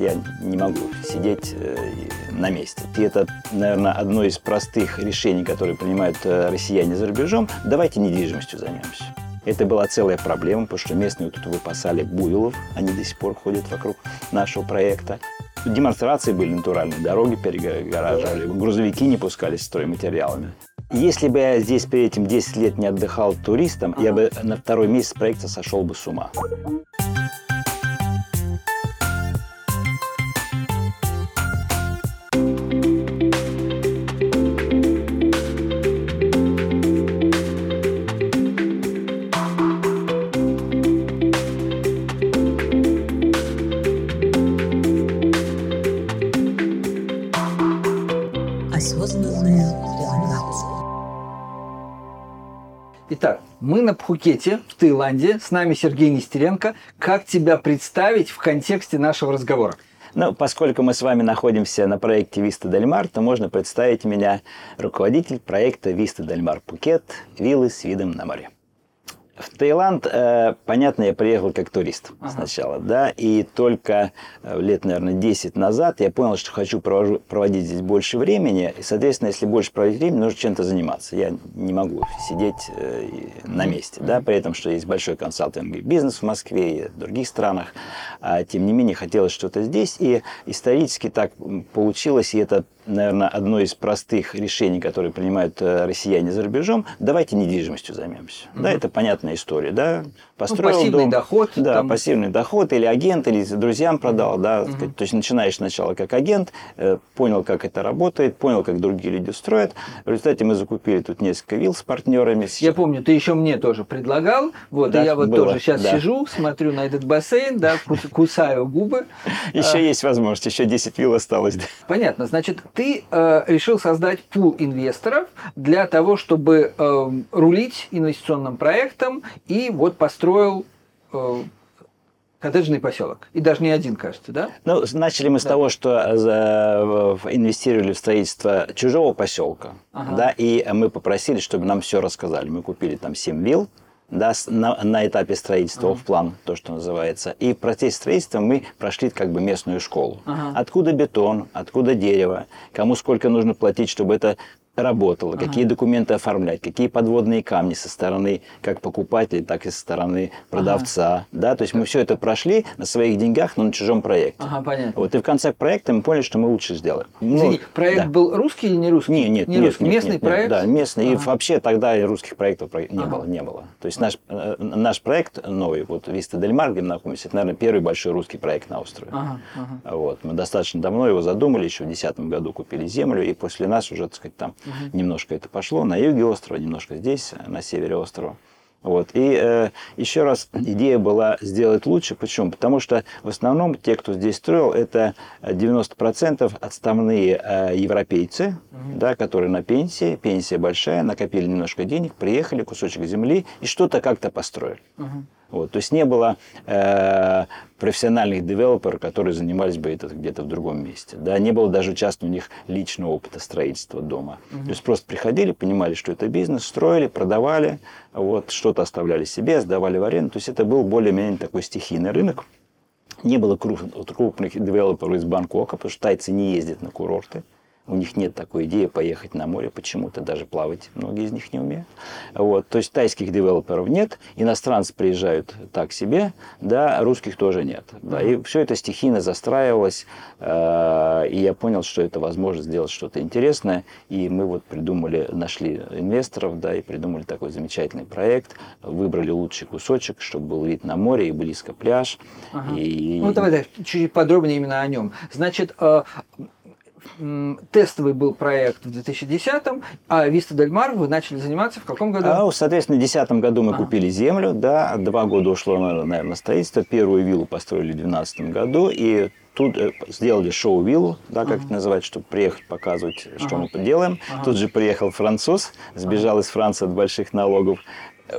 Я не могу сидеть э, на месте. И это, наверное, одно из простых решений, которые принимают э, россияне за рубежом. Давайте недвижимостью займемся. Это была целая проблема, потому что местные тут выпасали буйволов. Они до сих пор ходят вокруг нашего проекта. Демонстрации были натуральные, дороги перегораживали, грузовики не пускались с стройматериалами. Если бы я здесь перед этим 10 лет не отдыхал туристом, я бы на второй месяц проекта сошел бы с ума. Итак, мы на Пхукете, в Таиланде. С нами Сергей Нестеренко. Как тебя представить в контексте нашего разговора? Ну, поскольку мы с вами находимся на проекте Виста Дельмар, то можно представить меня руководитель проекта Виста Дельмар Пукет «Виллы с видом на море». В Таиланд, э, понятно, я приехал как турист ага. сначала, да, и только э, лет, наверное, 10 назад я понял, что хочу провожу, проводить здесь больше времени, и, соответственно, если больше проводить времени, нужно чем-то заниматься. Я не могу сидеть э, на месте, да, при этом, что есть большой консалтинговый бизнес в Москве и в других странах, а, тем не менее, хотелось что-то здесь, и исторически так получилось, и это наверное, одно из простых решений, которые принимают э, россияне за рубежом, давайте недвижимостью займемся. Mm-hmm. Да, это понятная история, да. Построил ну, пассивный дом, доход. Да, там... пассивный доход, или агент, или друзьям продал, да. Mm-hmm. То есть начинаешь сначала как агент, э, понял, как это работает, понял, как другие люди строят. В результате мы закупили тут несколько вилл с партнерами. Я помню, ты еще мне тоже предлагал, вот, да, и я вот было, тоже сейчас да. сижу, смотрю на этот бассейн, да, кусаю губы. Еще а. есть возможность, еще 10 вилл осталось. Понятно, значит, ты э, решил создать пул инвесторов для того, чтобы э, рулить инвестиционным проектом и вот построил э, коттеджный поселок. И даже не один, кажется, да? Ну, начали мы с того, что э, инвестировали в строительство чужого поселка, ага. да, и мы попросили, чтобы нам все рассказали. Мы купили там 7 вилл, да, на, на этапе строительства, uh-huh. в план, то, что называется. И в процессе строительства мы прошли как бы местную школу. Uh-huh. Откуда бетон, откуда дерево, кому сколько нужно платить, чтобы это работала, ага. какие документы оформлять, какие подводные камни со стороны как покупателя, так и со стороны продавца. Ага. Да? То есть мы все это прошли на своих деньгах, но на чужом проекте. Ага, понятно. Вот, и в конце проекта мы поняли, что мы лучше сделаем. Извини, ну, проект да. был русский или не русский? Не, нет, не нет, русский. Нет, местный нет, проект? Нет, да, местный. Ага. И вообще тогда и русских проектов не ага. было. Не было. То есть наш, э, наш проект новый, вот Виста Дель Мар, где мы находимся, это, наверное, первый большой русский проект на острове. Ага, ага. Вот. Мы достаточно давно его задумали, еще в 2010 году купили землю, и после нас уже, так сказать, там ага. немножко это пошло на юге острова, немножко здесь, на севере острова. Вот. И э, еще раз, идея была сделать лучше. Почему? Потому что в основном те, кто здесь строил, это 90% отставные э, европейцы, угу. да, которые на пенсии, пенсия большая, накопили немножко денег, приехали, кусочек земли и что-то как-то построили. Угу. Вот, то есть не было э, профессиональных девелоперов, которые занимались бы это где-то в другом месте. Да? Не было даже часто у них личного опыта строительства дома. Угу. То есть просто приходили, понимали, что это бизнес, строили, продавали, вот, что-то оставляли себе, сдавали в аренду. То есть это был более-менее такой стихийный рынок. Не было крупных, крупных девелоперов из Бангкока, потому что тайцы не ездят на курорты. У них нет такой идеи поехать на море почему-то, даже плавать многие из них не умеют. Вот. То есть тайских девелоперов нет, иностранцы приезжают так себе, да, русских тоже нет. Да. И все это стихийно застраивалось, э, и я понял, что это возможно сделать что-то интересное, и мы вот придумали, нашли инвесторов, да, и придумали такой замечательный проект, выбрали лучший кусочек, чтобы был вид на море и близко пляж. Ага. И... Ну давай, давай чуть подробнее именно о нем. Значит, э, тестовый был проект в 2010-м, а Виста Дель Мар вы начали заниматься в каком году? А, соответственно, в 2010 году мы а. купили землю, да, два года ушло, наверное, на строительство. Первую виллу построили в 2012 году, и тут э, сделали шоу-виллу, да, как uh-huh. это называется, чтобы приехать показывать, что uh-huh. мы делаем. Uh-huh. Тут же приехал француз, сбежал uh-huh. из Франции от больших налогов,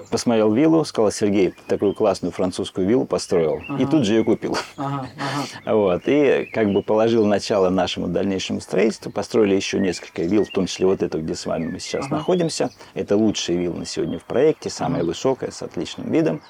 посмотрел виллу, сказал, Сергей, такую классную французскую виллу построил. Ага. И тут же ее купил. Ага, ага. Вот. И как бы положил начало нашему дальнейшему строительству. Построили еще несколько вилл, в том числе вот эту, где с вами мы сейчас ага. находимся. Это лучшая вилла на сегодня в проекте, самая ага. высокая, с отличным видом.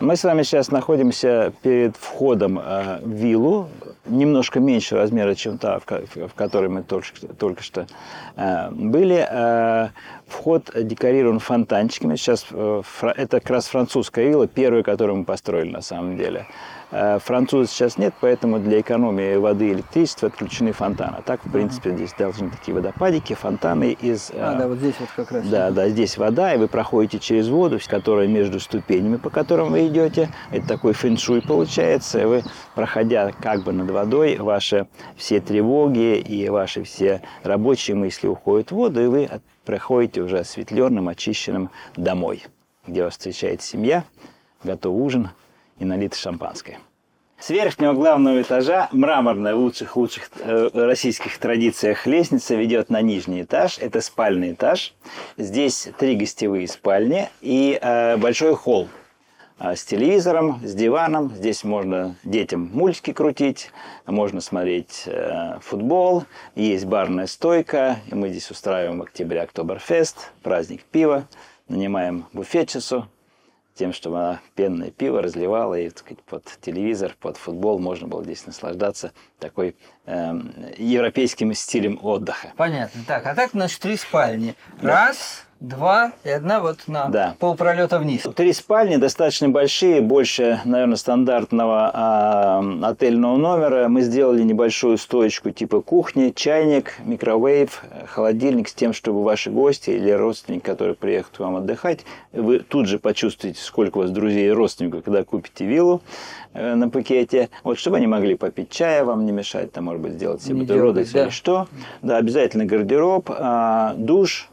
Мы с вами сейчас находимся перед входом э, в виллу, немножко меньше размера, чем та, в, которой мы только, только что э, были. Э, вход декорирован фонтанчиками. Сейчас это как раз французская вилла, первая, которую мы построили на самом деле. Э, французов сейчас нет, поэтому для экономии воды и электричества отключены фонтаны. А так, в принципе, здесь должны такие водопадики, фонтаны из... А, да, вот здесь вот как раз. Да, да, здесь вода, и вы проходите через воду, которая между ступенями, по которым вы идете. Это такой фэншуй получается. И вы, проходя как бы над водой, ваши все тревоги и ваши все рабочие мысли уходят в воду, и вы проходите уже осветленным, очищенным домой, где вас встречает семья, готов ужин – и налито шампанское. С верхнего главного этажа мраморная в лучших-лучших э, российских традициях лестница ведет на нижний этаж. Это спальный этаж. Здесь три гостевые спальни и э, большой холл э, с телевизором, с диваном. Здесь можно детям мультики крутить, можно смотреть э, футбол. Есть барная стойка. И мы здесь устраиваем в октябре Октоберфест, праздник пива. Нанимаем буфетчицу, тем, чтобы она пенное пиво разливала и так сказать, под телевизор, под футбол можно было здесь наслаждаться такой э, европейским стилем отдыха. Понятно. Так, а так, значит, три спальни. Да. Раз, два и одна вот на да. полпролета вниз. Три спальни достаточно большие, больше, наверное, стандартного а, отельного номера. Мы сделали небольшую стоечку типа кухни, чайник, микровейв, холодильник с тем, чтобы ваши гости или родственники, которые приехали к вам отдыхать, вы тут же почувствуете, сколько у вас друзей и родственников, когда купите виллу э, на пакете, вот чтобы они могли попить чая, вам не мешать, там, может быть, сделать себе бутерброды, да. что. Да, обязательно гардероб, а, душ,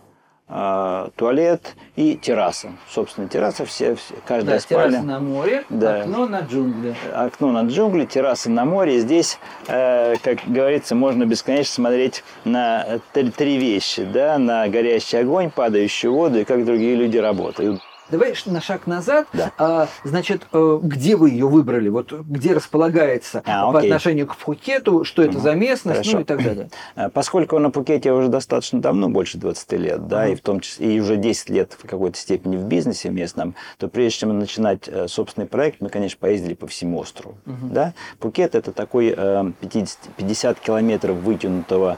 туалет и терраса. Собственно, терраса все, все каждая да, спальня. терраса на море, да. окно на джунгли. Окно на джунгли, терраса на море. Здесь, э, как говорится, можно бесконечно смотреть на три, три вещи. Да? На горящий огонь, падающую воду и как другие люди работают. Давай на шаг назад. Да. А, значит, э, где вы ее выбрали? Вот где располагается а, по отношению к Пхукету, что это за местность, Хорошо. ну и так далее. Э, поскольку на Пхукете уже достаточно давно, больше 20 лет, да, uh и в том числе и уже 10 лет в какой-то степени в бизнесе местном, то прежде чем начинать э, собственный проект, мы, конечно, поездили по всему острову. uh Да? Пхукет это такой 50, 50 километров вытянутого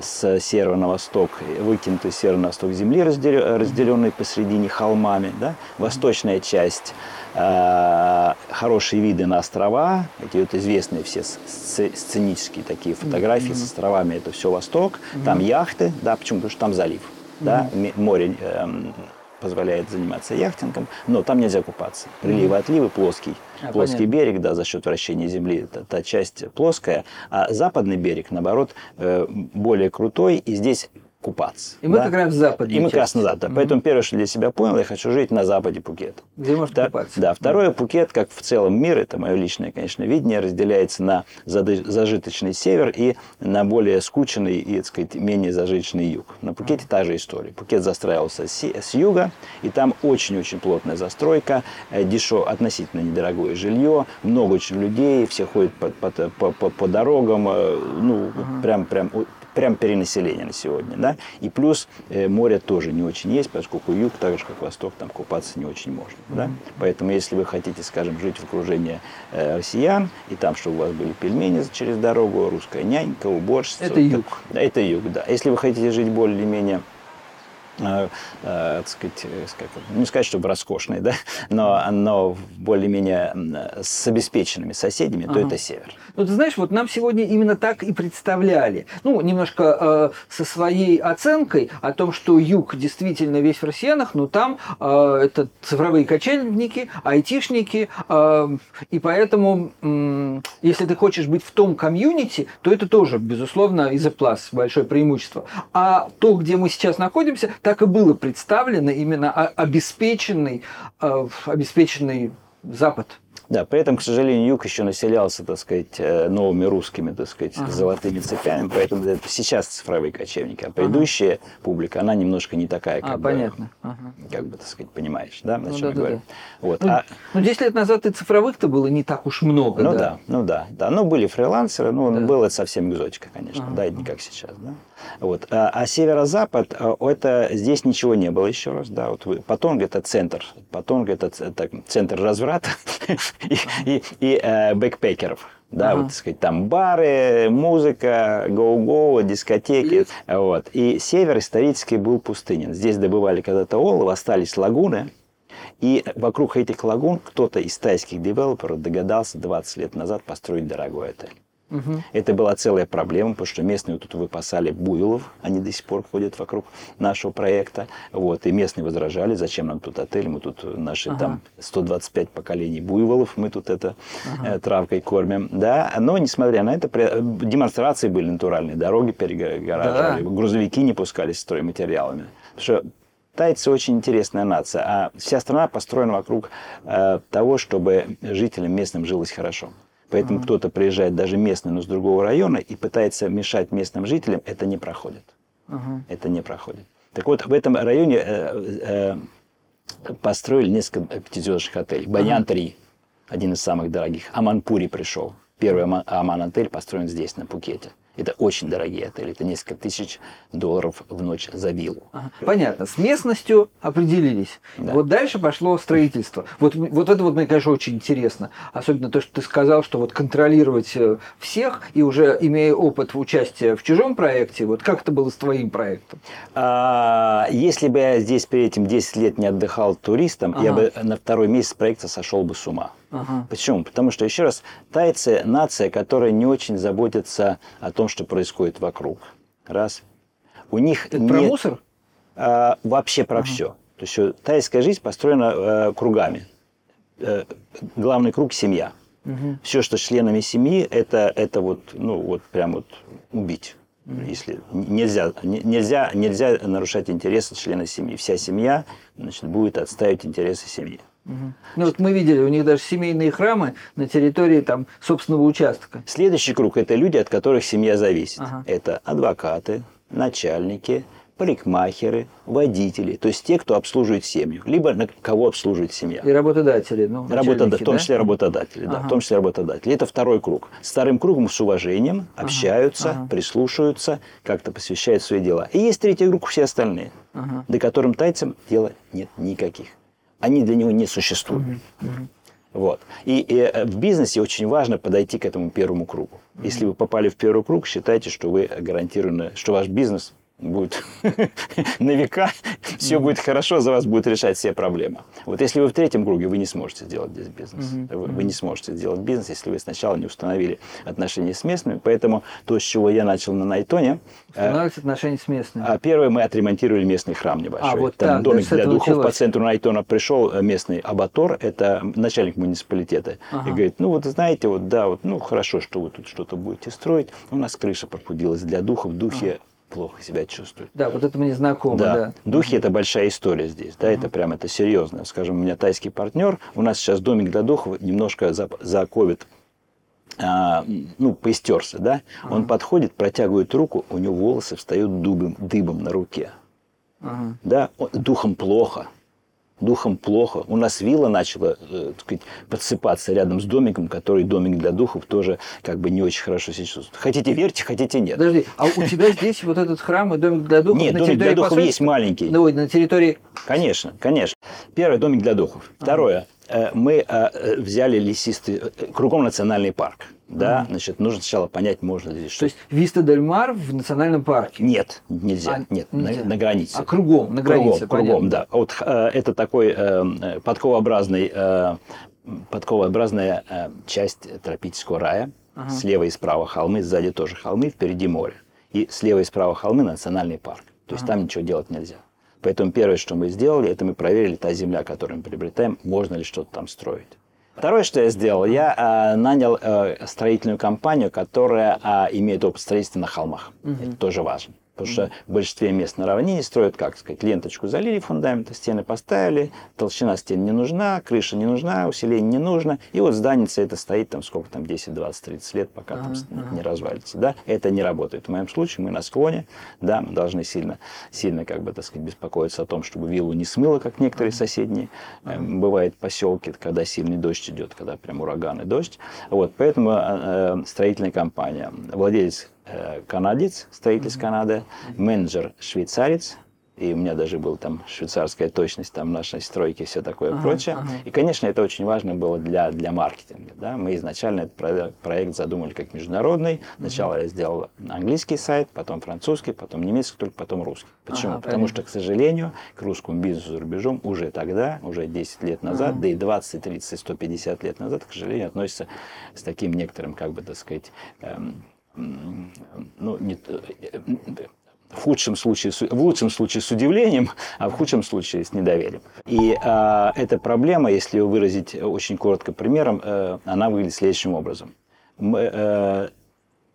с севера на восток, выкинутый с севера на восток земли, разделенной посредине холмами. Да? Восточная часть э, хорошие виды на острова, эти вот известные все сценические такие фотографии mm-hmm. с островами, это все восток, mm-hmm. там яхты, да, почему? Потому что там залив, mm-hmm. да, море э, позволяет заниматься яхтингом, но там нельзя купаться. Приливы, отливы плоский. А, плоский понятно. берег, да, за счет вращения Земли, та, та часть плоская, а западный берег, наоборот, э, более крутой, и здесь купаться. И мы да? как раз в западе. И мы как раз на запад. Да. Mm-hmm. Поэтому первое, что для себя понял, я хочу жить на западе Пукета. Где можно да, купаться. Да. Второе. Пукет, как в целом мир, это мое личное, конечно, видение, разделяется на зажиточный север и на более скученный и, так сказать, менее зажиточный юг. На Пукете mm-hmm. та же история. Пукет застраивался с, с юга, и там очень-очень плотная застройка, э, дешево, относительно недорогое жилье, много очень людей, все ходят по, по, по, по, по дорогам, э, ну, mm-hmm. прям, прям прям перенаселение на сегодня, да, и плюс э, море тоже не очень есть, поскольку юг, так же как восток, там купаться не очень можно, mm-hmm. да, поэтому если вы хотите, скажем, жить в окружении э, россиян, и там, чтобы у вас были пельмени через дорогу, русская нянька, уборщица. Это юг. Да, это юг, да. Если вы хотите жить более-менее э, э, так сказать, э, как, не сказать, чтобы роскошный, да, но, но более-менее с обеспеченными соседями, ага. то это север. Ну, ты знаешь, вот нам сегодня именно так и представляли. Ну, немножко э, со своей оценкой о том, что юг действительно весь в россиянах, но там э, это цифровые кочевники, айтишники, э, и поэтому, э, если ты хочешь быть в том комьюнити, то это тоже, безусловно, из плюс большое преимущество. А то, где мы сейчас находимся, так и было представлено именно обеспеченный, э, обеспеченный Запад. Да, при этом, к сожалению, юг еще населялся, так сказать, э, новыми русскими, так сказать, ага. золотыми цепями, поэтому это сейчас цифровые кочевники, а предыдущая ага. публика, она немножко не такая, как а, бы, понятно. Ага. как бы, так сказать, понимаешь, да, о ну, чем да, я да, говорю. Да. Вот. Ну, а... ну, 10 лет назад и цифровых-то было не так уж много, Ну да? да, ну да, да. Ну, были фрилансеры, ну, Да. было это совсем экзотика, конечно, Ага. да, не как сейчас, да. Вот. А, а северо-запад, а, это здесь ничего не было еще раз, да. Вот вы- Патонг это центр, Патонг это так, центр разврата и, и, и, э, бэкпекеров. Да, Ага. вот, так сказать, там бары, музыка, гоу-гоу, дискотеки. Вот. И север исторически был пустынен. Здесь добывали когда-то олово, остались лагуны. И вокруг этих лагун кто-то из тайских девелоперов догадался 20 лет назад построить дорогой отель. Это была целая проблема, потому что местные тут выпасали буйлов, они до сих пор ходят вокруг нашего проекта. Вот, и местные возражали, зачем нам тут отель, мы тут наши Ага. там 125 поколений буйволов, мы тут это э, травкой кормим. Да, но несмотря на это, при- демонстрации были натуральные, дороги перегораживали, грузовики не пускались с стройматериалами. Потому что Тайцы очень интересная нация, а вся страна построена вокруг э, того, чтобы жителям местным жилось хорошо. Поэтому кто-то приезжает даже местный, но с другого района и пытается мешать местным жителям, это не проходит. Ага. Это не проходит. Так вот, в этом районе э, э, построили несколько пятизвездочных отелей. Баньян-3, один из самых дорогих. Аманпури пришел. Первый Ама- Аман-отель построен здесь, на Пукете. Это очень дорогие отели. Это несколько тысяч долларов в ночь за виллу. Ага. Понятно, с местностью определились. Да. Вот дальше пошло строительство. Вот, вот это вот мне, конечно, очень интересно. Особенно то, что ты сказал, что вот контролировать э, всех и уже имея опыт участия в чужом проекте, вот как это было с твоим проектом? А, если бы я здесь перед этим 10 лет не отдыхал туристом, я Ага. бы на второй месяц проекта сошел бы с ума. Ага. Почему? Потому что, еще раз, тайцы – нация, которая не очень заботится о том, что происходит вокруг. Раз. У них Это нет... про мусор? а, вообще про все. То есть э, тайская жизнь построена э, кругами. Э, главный круг – семья. Мгм. Все, что членами семьи, это, это вот, ну, вот прям вот убить. Если нельзя, не- нельзя, нельзя нарушать интересы члена семьи. Вся семья значит, будет отставить интересы семьи. Мгм. Ну вот мы видели, у них даже семейные храмы на территории там собственного участка. Следующий круг – это люди, от которых семья зависит. Ага. Это адвокаты, начальники, парикмахеры, водители. То есть те, кто обслуживает семью. Либо на кого обслуживает семья. И работодатели. Ну, Работода- в том да? числе работодатели, да, Ага. в том числе работодатели. Это второй круг. С вторым кругом с уважением общаются, ага. прислушиваются, как-то посвящают свои дела. И есть третий круг, все остальные, Ага. до которым тайцам дела нет никаких. Они для него не существуют. Вот. И, и, э, в бизнесе очень важно подойти к этому первому кругу. Если вы попали в первый круг, считайте, что вы гарантированы, что ваш бизнес будет на века, все будет хорошо, за вас будет решать все проблемы. Вот если вы в третьем круге, вы не сможете сделать здесь бизнес. Вы, вы не сможете сделать бизнес, если вы сначала не установили отношения с местными. Поэтому то, с чего я начал на Найтоне, э, Устанавливать отношения с местными. а первое мы отремонтировали местный храм небольшой. А, вот Там так, домик для духов по началось. центру Найтона пришел э, местный абатор, это начальник муниципалитета, Ага. и говорит, ну вот знаете, вот да, вот ну хорошо, что вы тут что-то будете строить, у нас крыша прохудилась для духов, духи плохо себя чувствуют. Да, вот это мне знакомо, да. Да, духи это большая история здесь, да, это прям это серьезно. Скажем, у меня тайский партнер, у нас сейчас домик для духов немножко за, за ковид а, ну, поистерся, да, он подходит, протягивает руку, у него волосы встают дубом, дыбом на руке. Ага. Да, он- духом плохо. Духом плохо. У нас вилла начала э, так сказать, подсыпаться рядом с домиком, который домик для духов тоже как бы не очень хорошо себя чувствует. Хотите верьте, хотите нет. Подожди, а у тебя здесь вот этот храм и домик для духов Нет, домик для духов есть маленький. Ну, на территории... Конечно, конечно. Первое домик для духов. Второе, мы э, э, взяли лесистый, э, кругом национальный парк. Да, значит, нужно сначала понять, можно ли здесь То что есть Виста Дель Мар в национальном парке. Нет, нельзя. А, нет, на- нельзя. На, границе. А кругом, на границе, Кругом, кругом, да. Вот э, это такой э, э, подковообразный, э, подковообразная э, часть тропического рая. Ага. Слева и справа холмы, сзади тоже холмы, впереди море. И слева и справа холмы национальный парк. То есть там ничего делать нельзя. Поэтому первое, что мы сделали, это мы проверили, та земля, которую мы приобретаем, можно ли что-то там строить. Второе, что я сделал, я э, нанял э, строительную компанию, которая э, имеет опыт строительства на холмах. Это тоже важно. Потому что в большинстве мест на равнине строят, как сказать, ленточку залили фундамент, стены поставили, толщина стен не нужна, крыша не нужна, усиление не нужно. И вот здание это стоит там сколько там, 10, 20, 30 лет, пока там не развалится. Да? Это не работает. В моем случае мы на склоне, да, мы должны сильно, сильно как бы, так сказать, беспокоиться о том, чтобы виллу не смыло, как некоторые соседние. Ага. Бывает поселки, когда сильный дождь идет, когда прям ураган и дождь. Вот, поэтому э, строительная компания, владелец канадец, строитель из Канады, менеджер швейцарец, и у меня даже был там швейцарская точность там нашей стройки, все такое ага, прочее. Ага. И, конечно, это очень важно было для, для маркетинга. Да? Мы изначально этот проект, задумали как международный. Сначала я сделал английский сайт, потом французский, потом немецкий, только потом русский. Почему? Ага, Потому что, к сожалению, к русскому бизнесу за рубежом уже тогда, уже 10 лет назад, ага. да и 20, 30, 150 лет назад, к сожалению, относится с таким некоторым, как бы, так сказать, эм, ну, не, в худшем случае, в лучшем случае с удивлением, а в худшем случае с недоверием. И э, эта проблема, если ее выразить очень коротко примером, э, она выглядит следующим образом. Мы, э,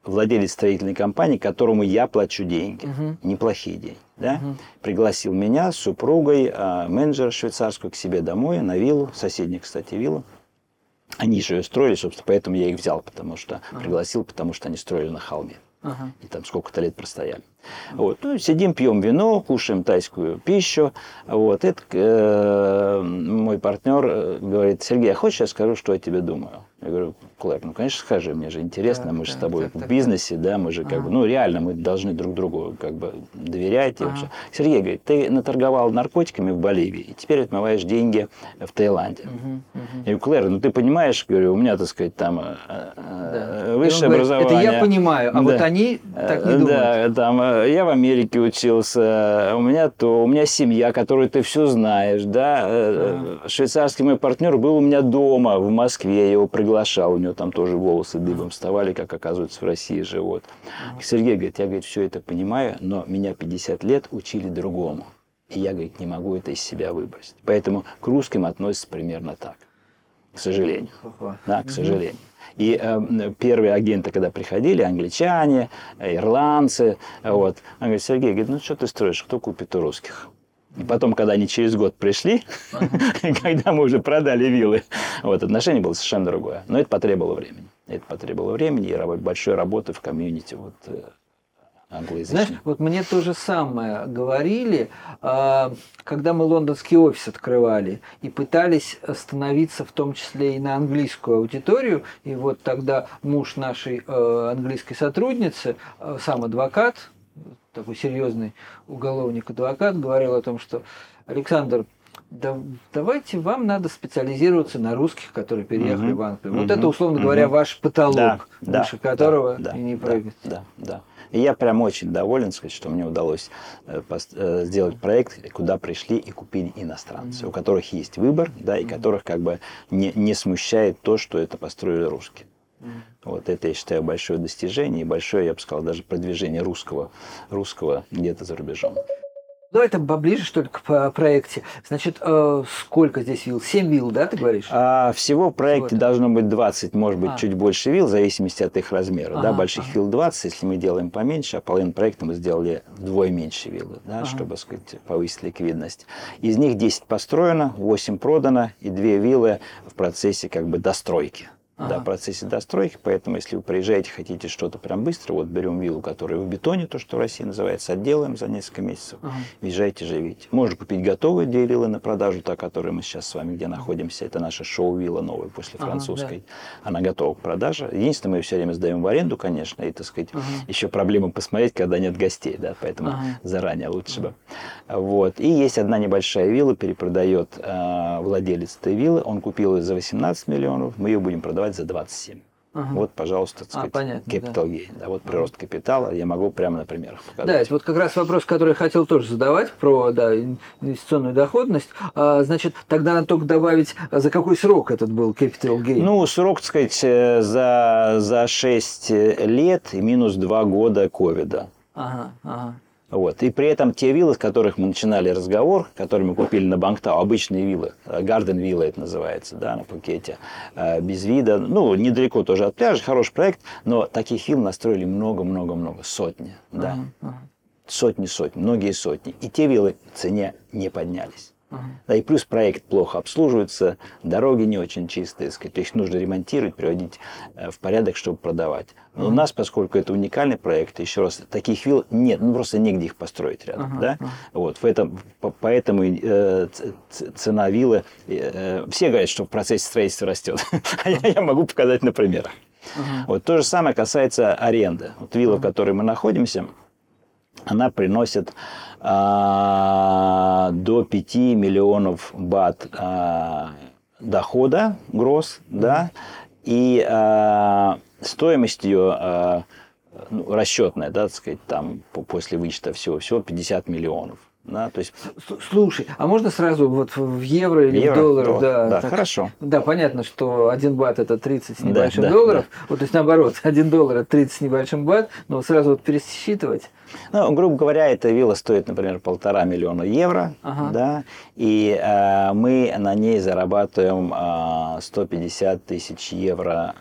владелец строительной компании, которому я плачу деньги, угу. неплохие деньги, да, угу. пригласил меня с супругой, э, менеджера швейцарского к себе домой на виллу, соседнюю, кстати, виллу, они же ее строили, собственно, поэтому я их взял, потому что ага. пригласил, потому что они строили на холме. Ага. И там сколько-то лет простояли. Вот. Ну, сидим, пьем вино, кушаем тайскую пищу. Вот. Это, э, мой партнер э, говорит, Сергей, а хочешь я скажу, что я тебе думаю? Я говорю, Клэр, ну, конечно, скажи, мне же интересно, так, мы же так, с тобой так, в так, бизнесе, так. да, мы же как ага. бы, ну, реально, мы должны друг другу как бы доверять. Ага. И Сергей говорит, ты наторговал наркотиками в Боливии, и теперь отмываешь деньги в Таиланде. Угу, угу. Я говорю, Клэр, ну, ты понимаешь, говорю, у меня, так сказать, там э, да. высшее говорит, образование. Это я понимаю, а да. вот они так не думают. Да, там я в Америке учился, у меня то, у меня семья, которую ты все знаешь, да. А. Швейцарский мой партнер был у меня дома в Москве, я его приглашал, у него там тоже волосы дыбом вставали, как оказывается в России живут. Сергей говорит, я говорит, все это понимаю, но меня 50 лет учили другому. И я, говорит, не могу это из себя выбросить. Поэтому к русским относится примерно так. К сожалению. Да, к сожалению. И э, первые агенты, когда приходили, англичане, ирландцы, вот, он говорит, Сергей, говорит, ну что ты строишь, кто купит у русских? И потом, когда они через год пришли, когда мы уже продали виллы, вот, отношение было совершенно другое. Но это потребовало времени. Это потребовало времени и большой работы в комьюнити вот, э, англоязычный. Знаешь, вот мне то же самое говорили, а, когда мы лондонский офис открывали и пытались становиться в том числе и на английскую аудиторию. И вот тогда муж нашей э, английской сотрудницы, э, сам адвокат, такой серьезный уголовник-адвокат, говорил о том, что Александр, да, давайте вам надо специализироваться на русских, которые переехали угу, в Англию. Угу, вот это, условно угу. говоря, ваш потолок, да, выше да, которого да, и не прыгать. Да, да. И я прям очень доволен, сказать, что мне удалось э, э, сделать проект, куда пришли и купили иностранцы, у которых есть выбор, да, и которых как бы не, не смущает то, что это построили русские. Вот это, я считаю, большое достижение и большое, я бы сказал, даже продвижение русского, русского где-то за рубежом. Давай там поближе, что ли, к проекте. Значит, э, сколько здесь вилл? 7 вилл, да, ты говоришь? А, всего в проекте всего должно быть 20, может быть, а. чуть больше вилл, в зависимости от их размера. Ага, да, больших ага. вилл 20, если мы делаем поменьше, а половину проекта мы сделали вдвое меньше виллы, да, ага. чтобы, сказать, повысить ликвидность. Из них 10 построено, 8 продано и 2 виллы в процессе как бы достройки ага. да, в процессе достройки. Поэтому, если вы приезжаете, хотите что-то прям быстро, вот берем виллу, которая в бетоне, то, что в России называется, отделаем за несколько месяцев, ага. въезжайте, живите. Можно купить готовые две виллы на продажу, та, которой мы сейчас с вами где находимся. Это наша шоу-вилла новая после французской. Ага, да. Она готова к продаже. Единственное, мы ее все время сдаем в аренду, конечно, и, так сказать, ага. еще проблема посмотреть, когда нет гостей, да, поэтому ага. заранее лучше бы. Вот. И есть одна небольшая вилла, перепродает э, владелец этой виллы. Он купил ее за 18 миллионов, мы ее будем продавать продавать за 27. Ага. Вот, пожалуйста, так сказать, а, capital да. gain. Да, вот прирост ага. капитала я могу прямо на примерах показать. Да, это вот как раз вопрос, который я хотел тоже задавать про да, инвестиционную доходность. А, значит, тогда надо только добавить, а за какой срок этот был capital gain? Ну, срок, так сказать, э, за, за 6 лет и минус 2 года ковида. Ага, ага. Вот. И при этом те виллы, с которых мы начинали разговор, которые мы купили на Бангтау, обычные виллы, Гарден вилла это называется, да, на Пукете, э, без вида, ну, недалеко тоже от пляжа, хороший проект, но таких вилл настроили много-много-много, сотни, да. Uh-huh. сотни-сотни, многие сотни. И те виллы в цене не поднялись. Uh-huh. Да, и плюс проект плохо обслуживается, дороги не очень чистые, сказать, их нужно ремонтировать, приводить э, в порядок, чтобы продавать. Но uh-huh. у нас, поскольку это уникальный проект, еще раз, таких вилл нет, ну просто негде их построить рядом. Uh-huh. Да? Uh-huh. Вот, в этом, поэтому э, цена виллы, э, все говорят, что в процессе строительства растет, а я могу показать на примерах. Uh-huh. Вот то же самое касается аренды. Вот вилла, uh-huh. в которой мы находимся, она приносит а, до 5 миллионов бат а, дохода, гроз, mm-hmm. да, и а, стоимость ее а, ну, расчетная, да, так сказать, там после вычета всего, всего 50 миллионов. Да, то есть... Слушай, а можно сразу вот в евро или евро, в долларах? Да, да так, хорошо. Да, понятно, что один бат это 30 с небольшим да, долларов. Да. Вот, то есть наоборот, один доллар это 30 с небольшим бат, но сразу вот пересчитывать. Ну, грубо говоря, эта вилла стоит, например, полтора миллиона евро, ага. да, и э, мы на ней зарабатываем э, 150 тысяч евро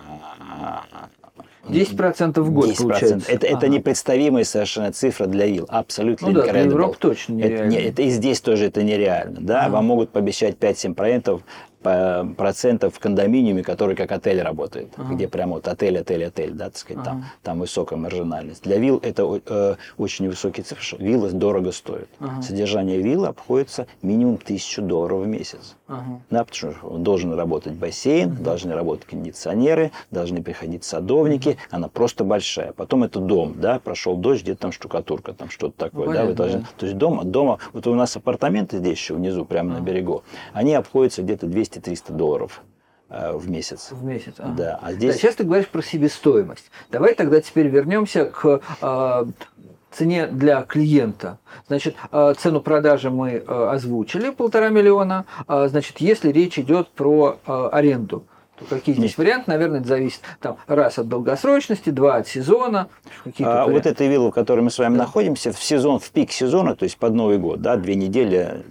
10% в год 10%. получается. Это, ага. это непредставимая совершенно цифра для ВИЛ. Абсолютно ну, да, для Европы точно нереально. Это, не, это, и здесь тоже это нереально. Да? Ага. Вам могут пообещать 5-7% процентов в кондоминиуме, который как отель работает, ага. где прямо вот отель, отель, отель, да, так сказать, ага. там, там высокая маржинальность. Для вилл это э, очень высокий цифр, виллы дорого стоят. Ага. Содержание виллы обходится минимум тысячу долларов в месяц. Ага. Да, потому что должен работать бассейн, ага. должны работать кондиционеры, должны приходить садовники, ага. она просто большая. Потом это дом, да, прошел дождь, где-то там штукатурка, там что-то такое, ну, да, вы должны, да. то есть дома, дома, вот у нас апартаменты здесь еще внизу, прямо ага. на берегу, они обходятся где-то 200 200-300 долларов э, в месяц. В месяц, ага. Да, а здесь... Да, сейчас ты говоришь про себестоимость. Давай тогда теперь вернемся к э, цене для клиента. Значит, э, цену продажи мы э, озвучили, полтора миллиона. Э, значит, если речь идет про э, аренду, какие здесь Нет. варианты? Наверное, это зависит там, раз от долгосрочности, два от сезона. А, вот эта вилла, в которой мы с вами да. находимся, в сезон, в пик сезона, то есть под Новый год, да, две недели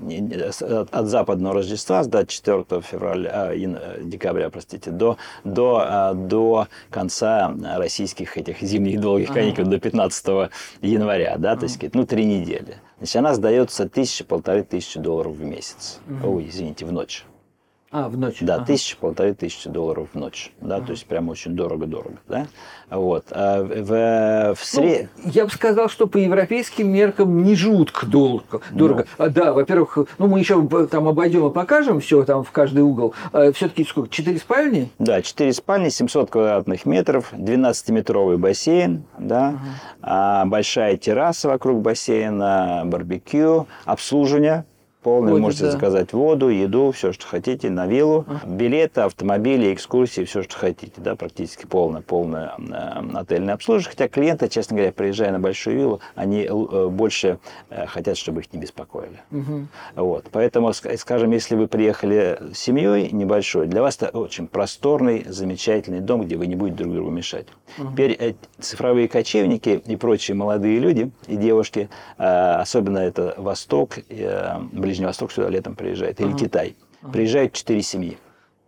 от западного Рождества, с 24 февраля, а, э, декабря, простите, до, до, а, до конца российских этих зимних долгих каникул, ага. до 15 января, да, ага. то есть, ну, три недели. Значит, она сдается тысяча, полторы тысячи долларов в месяц. Ага. Ой, извините, в ночь. А, в ночь. Да, ага. тысяча, полторы тысячи долларов в ночь. Да, ага. то есть прям очень дорого-дорого. Да? Вот. А в, в сред... ну, я бы сказал, что по европейским меркам не жутко дорого. дорого. Ну. А, да, во-первых, ну мы еще там обойдем и покажем все там в каждый угол. А, Все-таки сколько? Четыре спальни? Да, четыре спальни, 700 квадратных метров, 12-метровый бассейн, да, ага. а, большая терраса вокруг бассейна, барбекю, обслуживание полный. Ходит, Можете да. заказать воду, еду, все, что хотите, на виллу. Ага. Билеты, автомобили, экскурсии, все, что хотите. Да, практически полное, полное э, отельное обслуживание. Хотя клиенты, честно говоря, приезжая на большую виллу, они э, больше э, хотят, чтобы их не беспокоили. Угу. Вот. Поэтому, скажем, если вы приехали с семьей небольшой, для вас это очень просторный, замечательный дом, где вы не будете друг другу мешать. Угу. Теперь цифровые кочевники и прочие молодые люди и девушки, особенно это Восток, ближний Ближний Восток сюда летом приезжает, или ага. Китай. Ага. Приезжают четыре семьи.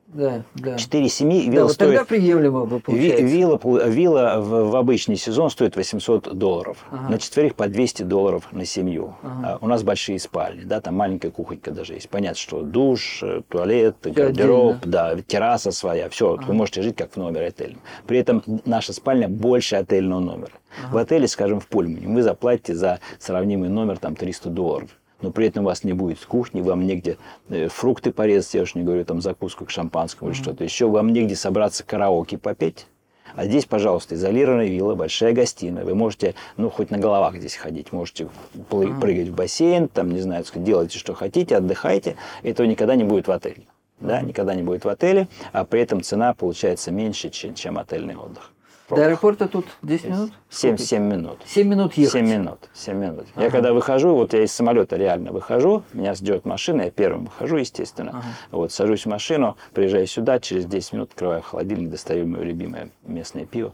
Да, да. Четыре семьи. Вилла да, вот стоит... тогда приемлемо бы получается. Вилла, вилла в, в обычный сезон стоит 800 долларов. Ага. На четверых по 200 долларов на семью. Ага. А у нас большие спальни, да, там маленькая кухонька даже есть. Понятно, что душ, э, туалет, гардероб, да, терраса своя, все. Ага. Вы можете жить как в номере отельном. При этом наша спальня больше отельного номера. Ага. В отеле, скажем, в Пульмане, вы заплатите за сравнимый номер там 300 долларов но при этом у вас не будет кухни, вам негде э, фрукты порезать, я уж не говорю там закуску к шампанскому mm-hmm. или что-то еще, вам негде собраться караоке попеть. А здесь, пожалуйста, изолированная вилла, большая гостиная. Вы можете, ну, хоть на головах здесь ходить, можете прыгать в бассейн, там, не знаю, делайте, что хотите, отдыхайте. Этого никогда не будет в отеле. Да, никогда не будет в отеле, а при этом цена получается меньше, чем, чем отельный отдых. До аэропорта тут 10 минут? 7, 7 минут. 7 минут ехать? 7 минут. 7 минут. Ага. Я когда выхожу, вот я из самолета реально выхожу, меня ждет машина, я первым выхожу, естественно. Ага. Вот, сажусь в машину, приезжаю сюда, через 10 минут открываю холодильник, достаю мое любимое местное пиво.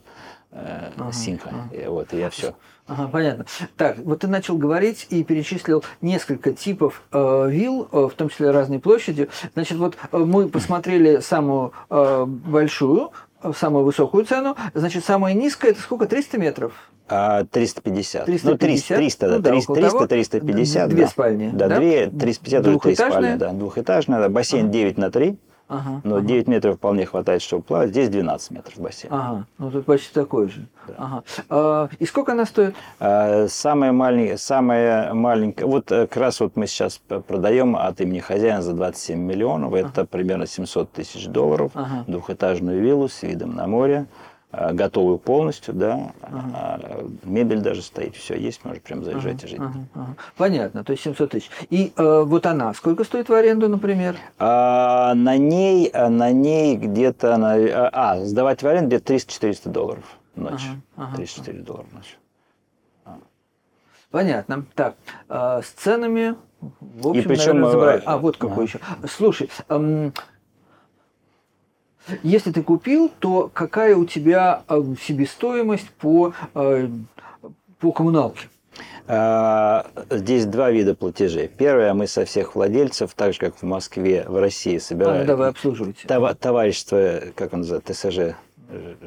Э, ага, Синха. Ага. Вот, и я все. Ага, понятно. Так, вот ты начал говорить и перечислил несколько типов э, вилл, э, в том числе разной площади. Значит, вот э, мы посмотрели самую э, большую, самую высокую цену. Значит, самая низкая это сколько? 300 метров? 350. 350. Ну, 300, 300 да, ну, да 300, 300, 350. Две да. спальни. Да, да? 2, 350 уже 3 спальни, да. Двухэтажная, да. Бассейн ага. 9 на 3. Ага, но ага. 9 метров вполне хватает, чтобы плавать. Здесь 12 метров бассейн. Ага, ну тут почти такой же. Да. Ага. А, и сколько она стоит? А, самая маленькая, самая маленькая, вот э, как раз вот мы сейчас продаем от имени хозяина за 27 миллионов. Ага. Это примерно 700 тысяч долларов. Ага. Двухэтажную виллу с видом на море. Э, готовую полностью, да, ага. Мебель даже стоит, все есть, можно прям заезжать ага, и жить. Ага, ага. Понятно, то есть 700 тысяч. И э, вот она, сколько стоит в аренду, например? А, на ней, на ней где-то, на, а, сдавать в аренду где-то 300-400 долларов ночь. Ага, ага, 300-400 долларов ночь. А. Понятно. Так, э, с ценами, в общем, и причем, наверное, А, вот какой ага. еще. Слушай, эм, если ты купил, то какая у тебя э, себестоимость по, э, по коммуналке? А, здесь два вида платежей. Первое, мы со всех владельцев, так же как в Москве, в России, собираем. А, ну да, вы обслуживаете. Товарищество, как он называется, ТСЖ,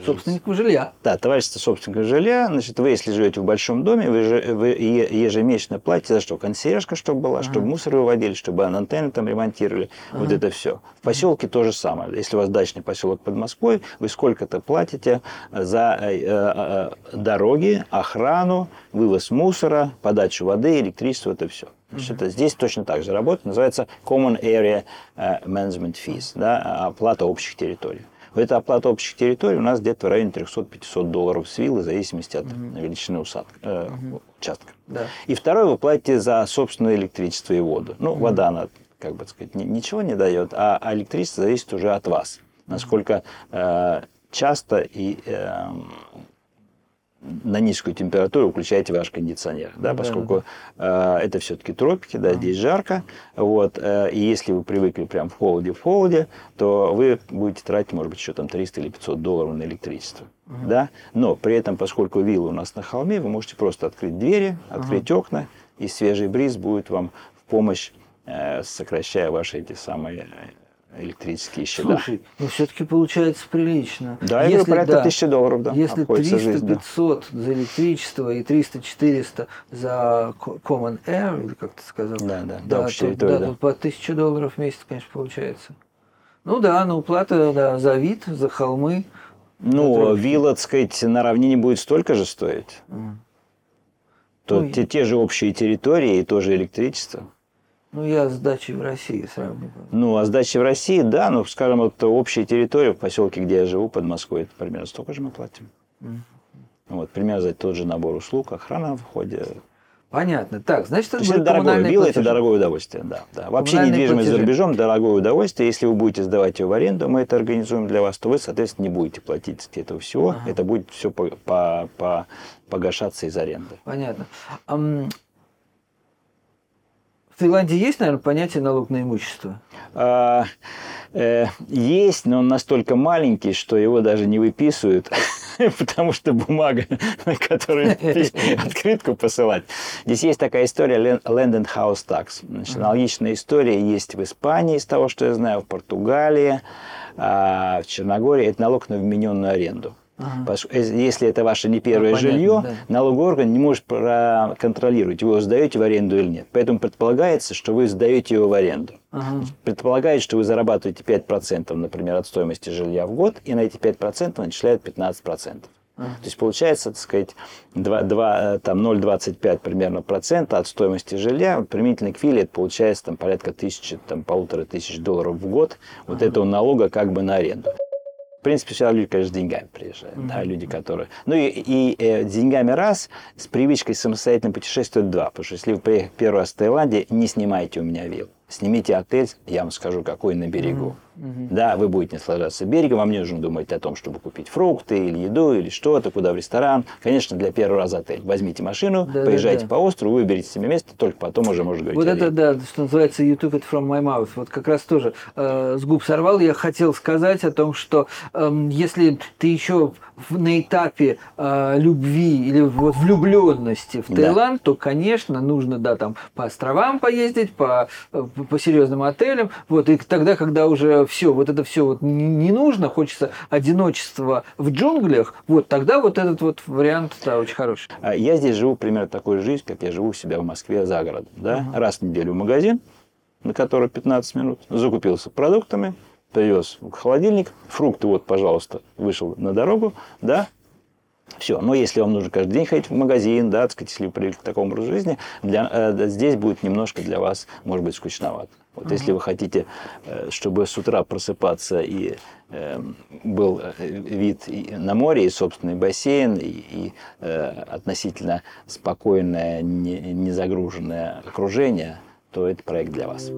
Собственников жилья. Да, товарищество собственников жилья. Значит, вы, если живете в большом доме, вы, же, вы ежемесячно платите за что? Консьержка, чтобы была, ага. чтобы мусор выводили, чтобы антенны там ремонтировали. Ага. Вот это все. В поселке то же самое. Если у вас дачный поселок под Москвой, вы сколько-то платите за э, э, э, дороги, охрану, вывоз мусора, подачу воды, электричество, это все. Значит, это здесь точно так же работает. Называется Common Area э, Management Fees, да, оплата общих территорий. Эта оплата общих территорий у нас где-то в районе 300-500 долларов с виллы, в зависимости от угу. величины усадка, э, угу. участка. Да. И второе, вы платите за собственное электричество и воду. Ну, угу. вода, она, как бы сказать, ничего не дает, а, а электричество зависит уже от вас. Насколько э, часто и э, на низкую температуру включаете ваш кондиционер, да, поскольку да. Э, это все-таки тропики, да, здесь жарко, вот, э, и если вы привыкли прям в холоде, в холоде, то вы будете тратить, может быть, еще там 300 или 500 долларов на электричество, угу. да, но при этом, поскольку вилла у нас на холме, вы можете просто открыть двери, открыть угу. окна, и свежий бриз будет вам в помощь, э, сокращая ваши эти самые электрические счета. Слушай, ну все-таки получается прилично. Да, если, порядка да, тысячи долларов, да. Если 300-500 да. за электричество и 300-400 за Common Air, или как ты сказал, да, да, да, да, то, да, да. по 1000 долларов в месяц, конечно, получается. Ну да, но уплата да, за вид, за холмы. Ну, вилла, так сказать, на равнине будет столько же стоить. Mm. То ну, те, те же общие территории и тоже электричество. Ну, я с дачей в России сравниваю. Ну, а с дачей в России, да, ну, скажем, вот общая территория в поселке, где я живу, под Москвой, это примерно столько же мы платим. Mm. Вот, примерно за тот же набор услуг, охрана в входе. Понятно. Так, значит, это, это дорогое. Вилла – это дорогое удовольствие, да. да. Вообще недвижимость платежи. за рубежом – дорогое удовольствие. Если вы будете сдавать ее в аренду, мы это организуем для вас, то вы, соответственно, не будете платить этого всего. Ага. Это будет все по, по, по, погашаться из аренды. Понятно. В Таиланде есть, наверное, понятие налог на имущество? А, э, есть, но он настолько маленький, что его даже не выписывают, потому что бумага, на которую открытку посылать. Здесь есть такая история Land and House Tax. Значит, аналогичная история есть в Испании, из того, что я знаю, в Португалии, а, в Черногории. Это налог на вмененную аренду. Ага. Э, если это ваше не первое ну, жилье, да. налоговый орган не может проконтролировать, вы его сдаете в аренду или нет. Поэтому предполагается, что вы сдаете его в аренду. Ага. Предполагает, что вы зарабатываете 5%, например, от стоимости жилья в год, и на эти 5% начисляют 15%. Ага. То есть получается, так сказать, 2, 2, э, там 0,25 примерно процента от стоимости жилья. Применительно к филе это получается там, порядка тысячи, там, полутора тысяч долларов в год вот этого налога как бы на аренду. В принципе, сюда люди, конечно, с деньгами приезжают. Mm-hmm. Да, люди, которые... Ну и, и э, деньгами раз, с привычкой самостоятельно путешествовать два. Потому что если вы приехали первый раз в Таиланде, не снимайте у меня вилл. Снимите отель, я вам скажу, какой на берегу. Угу. Да, вы будете наслаждаться берегом, вам не нужно думать о том, чтобы купить фрукты или еду или что-то, куда в ресторан. Конечно, для первого раза отель. Возьмите машину, да, поезжайте да, да. по острову, выберите себе место, только потом уже можно говорить. Вот это, да, что называется you took it from my mouth. Вот как раз тоже э, с губ сорвал. Я хотел сказать о том, что э, если ты еще на этапе э, любви или вот влюбленности в Таиланд, да. то, конечно, нужно, да, там по островам поездить, по, по серьезным отелям. Вот, и тогда, когда уже все, вот это все вот не нужно, хочется одиночества в джунглях, вот тогда вот этот вот вариант, да, очень хороший. А я здесь живу примерно такой жизнь, как я живу у себя в Москве за городом. Да? Uh-huh. Раз в неделю в магазин, на который 15 минут, закупился продуктами, привез в холодильник, фрукты вот, пожалуйста, вышел на дорогу, да, все. Но если вам нужно каждый день ходить в магазин, да, так сказать, если вы привыкли к такому образу жизни, для, э, здесь будет немножко для вас, может быть, скучновато. Вот uh-huh. если вы хотите, э, чтобы с утра просыпаться и э, был вид на море, и собственный бассейн, и, и э, относительно спокойное, не, не загруженное окружение, то это проект для вас.